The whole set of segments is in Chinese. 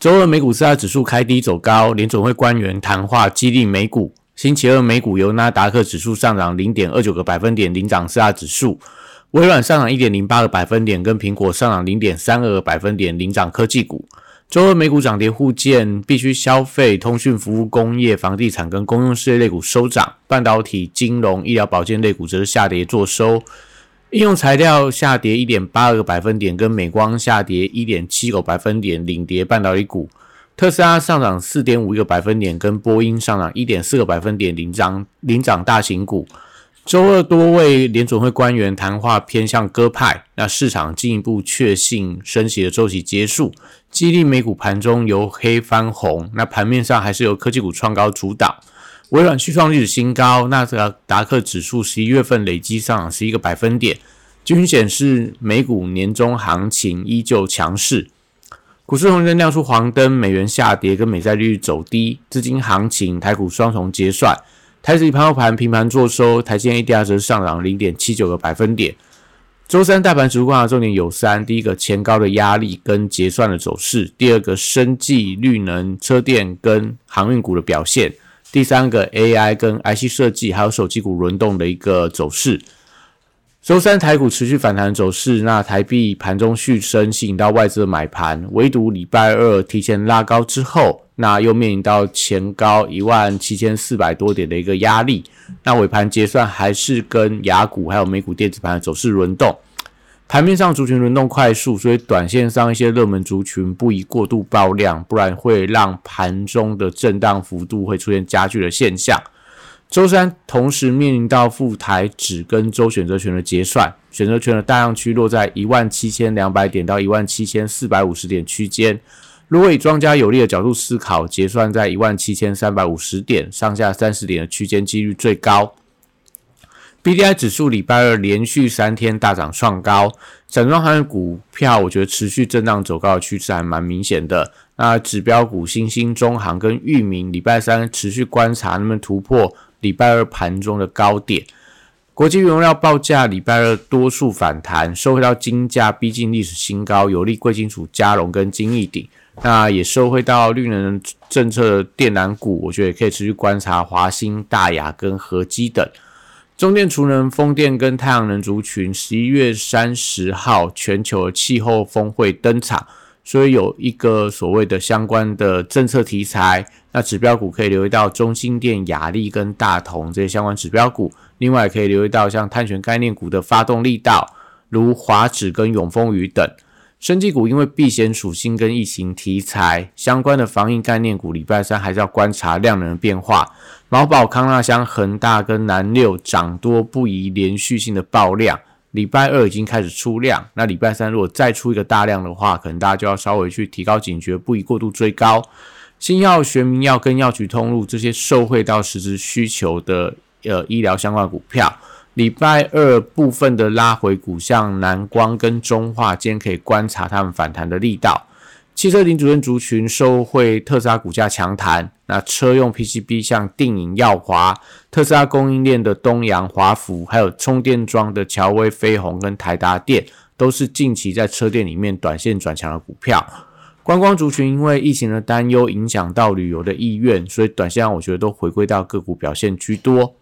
周二美股四大指数开低走高，联总会官员谈话激励美股。星期二美股由纳达克指数上涨零点二九个百分点领涨四大指数，微软上涨一点零八个百分点，跟苹果上涨零点三二个百分点领涨科技股。周二美股涨跌互见，必须消费、通讯服务、工业、房地产跟公用事业类股收涨，半导体、金融、医疗保健类股则下跌做收。应用材料下跌一点八二个百分点，跟美光下跌一点七个百分点领跌半导体股。特斯拉上涨四点五个百分点，跟波音上涨一点四个百分点领涨领涨大型股。周二多位联准会官员谈话偏向鸽派，那市场进一步确信升息的周期结束，激励美股盘中由黑翻红。那盘面上还是由科技股创高主导。微软续创历史新高，纳斯达克指数十一月份累计上涨十一个百分点，均显示美股年中行情依旧强势。股市红灯亮出黄灯，美元下跌跟美债利率走低，资金行情，台股双重结算。台指盘后盘平盘做收，台积电 ADR 则上涨零点七九个百分点。周三大盘指数观察重点有三：第一个前高的压力跟结算的走势；第二个生技、绿能、车电跟航运股的表现。第三个 AI 跟 IC 设计，还有手机股轮动的一个走势。周三台股持续反弹走势，那台币盘中续升，吸引到外资的买盘。唯独礼拜二提前拉高之后，那又面临到前高一万七千四百多点的一个压力。那尾盘结算还是跟雅股还有美股电子盘的走势轮动。盘面上族群轮动快速，所以短线上一些热门族群不宜过度爆量，不然会让盘中的震荡幅度会出现加剧的现象。周三同时面临到副台指跟周选择权的结算，选择权的大量区落在一万七千两百点到一万七千四百五十点区间。如果以庄家有利的角度思考，结算在一万七千三百五十点上下三十点的区间几率最高。B D I 指数礼拜二连续三天大涨创高，整装行业股票我觉得持续震荡走高的趋势还蛮明显的。那指标股新兴、中行跟域名，礼拜三持续观察能不能突破礼拜二盘中的高点。国际原料报价礼拜二多数反弹，收回到金价逼近历史新高，有利贵金属加龙跟金益鼎。那也收回到绿能政策的电缆股，我觉得也可以持续观察华兴、大雅跟合基等。中电、储能、风电跟太阳能族群，十一月三十号全球气候峰会登场，所以有一个所谓的相关的政策题材。那指标股可以留意到中心电、雅力跟大同这些相关指标股，另外可以留意到像碳权概念股的发动力道，如华指跟永丰余等。生技股因为避险属性跟疫情题材相关的防疫概念股，礼拜三还是要观察量能的变化。毛宝、康纳香、恒大跟南六涨多不宜连续性的爆量，礼拜二已经开始出量，那礼拜三如果再出一个大量的话，可能大家就要稍微去提高警觉，不宜过度追高。新药、学名药跟药局通路这些受惠到实质需求的呃医疗相关股票。礼拜二部分的拉回股，像南光跟中化，今天可以观察他们反弹的力道。汽车零组件族群收惠特斯拉股价强弹，那车用 PCB 像定影耀华，特斯拉供应链的东阳华福，还有充电桩的乔威飞鸿跟台达电，都是近期在车店里面短线转强的股票。观光族群因为疫情的担忧，影响到旅游的意愿，所以短线上我觉得都回归到个股表现居多。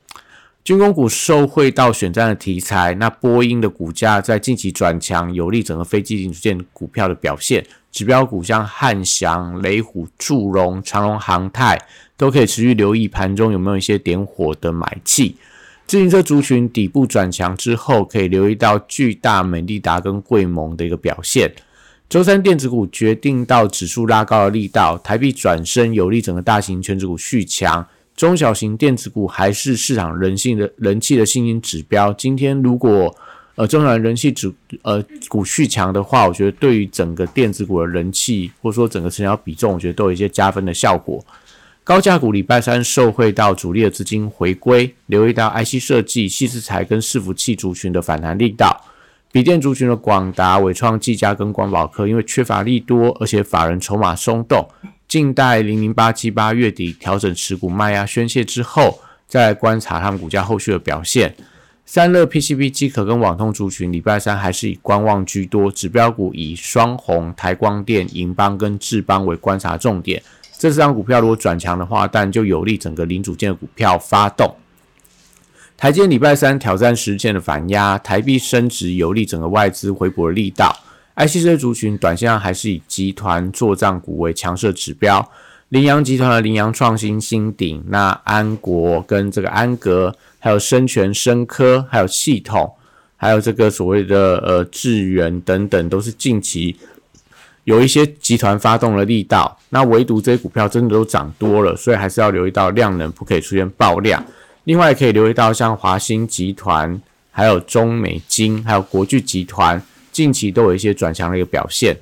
军工股受惠到选战的题材，那波音的股价在近期转强，有利整个飞机零组件股票的表现。指标股像汉翔、雷虎、祝融、长荣航太都可以持续留意盘中有没有一些点火的买气。自行车族群底部转强之后，可以留意到巨大、美利达跟贵盟的一个表现。周三电子股决定到指数拉高的力道，台币转升有利整个大型全指股续强。中小型电子股还是市场人性的人气的信心指标。今天如果呃中小人气指呃股续强的话，我觉得对于整个电子股的人气或者说整个成交比重，我觉得都有一些加分的效果。高价股礼拜三受惠到主力的资金回归，留意到 IC 设计、细制材跟伺服器族群的反弹力道。笔电族群的广达、伟创、技嘉跟光宝科，因为缺乏利多，而且法人筹码松动，静待零零八七八月底调整持股卖压宣泄之后，再来观察他们股价后续的表现。三乐 PCB 机壳跟网通族群，礼拜三还是以观望居多，指标股以双红、台光电、银邦跟智邦为观察重点。这四张股票如果转强的话，但就有利整个零组件的股票发动。台积礼拜三挑战实践的反压，台币升值有利整个外资回补的力道。IC 这族群短线上还是以集团做账股为强势指标。羚羊集团的羚羊创新、新鼎、那安国跟这个安格，还有深全、深科，还有系统，还有这个所谓的呃智源等等，都是近期。有一些集团发动了力道，那唯独这些股票真的都涨多了，所以还是要留意到量能不可以出现爆量。另外可以留意到像华兴集团、还有中美金、还有国巨集团，近期都有一些转强的一个表现。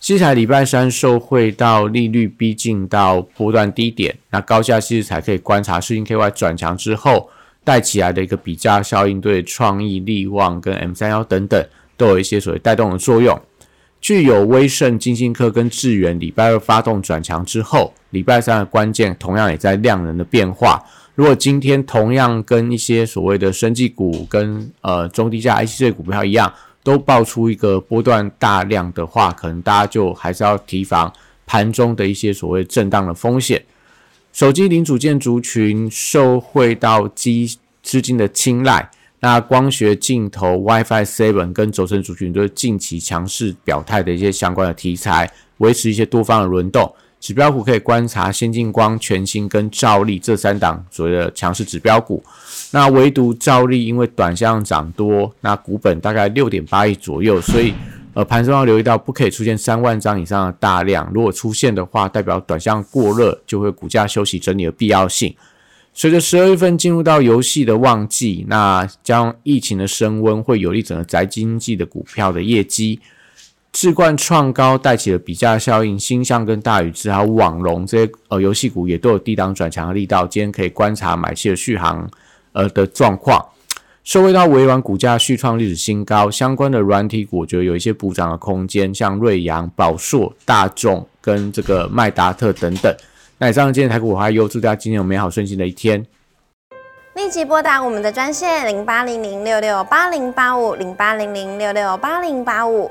西材礼拜三受惠到利率逼近到波段低点，那高价其实才可以观察世金 KY 转强之后带起来的一个比价效应，对创意、利旺跟 M 三幺等等都有一些所谓带动的作用。具有威盛、金星科跟智源，礼拜二发动转强之后，礼拜三的关键同样也在量能的变化。如果今天同样跟一些所谓的生技股跟呃中低价 IC 类股票一样，都爆出一个波段大量的话，可能大家就还是要提防盘中的一些所谓震荡的风险。手机零组件族群受惠到基资金的青睐。那光学镜头、WiFi Seven 跟轴承族群都是近期强势表态的一些相关的题材，维持一些多方的轮动。指标股可以观察先进光、全新跟兆利这三档所谓的强势指标股。那唯独兆利因为短向涨多，那股本大概六点八亿左右，所以呃盘中要留意到不可以出现三万张以上的大量，如果出现的话，代表短向过热，就会股价休息整理的必要性。随着十二月份进入到游戏的旺季，那将疫情的升温会有利整个宅经济的股票的业绩。智冠创高带起了比价效应，星象跟大宇之还有网龙这些呃游戏股也都有低档转强的力道。今天可以观察买气的续航呃的状况。受惠到微软股价续创历史新高，相关的软体股我觉得有一些补涨的空间，像瑞阳、宝硕、大众跟这个麦达特等等。那以上今天台股我还有祝大家今天有美好顺心的一天。立即拨打我们的专线零八零零六六八零八五零八零零六六八零八五。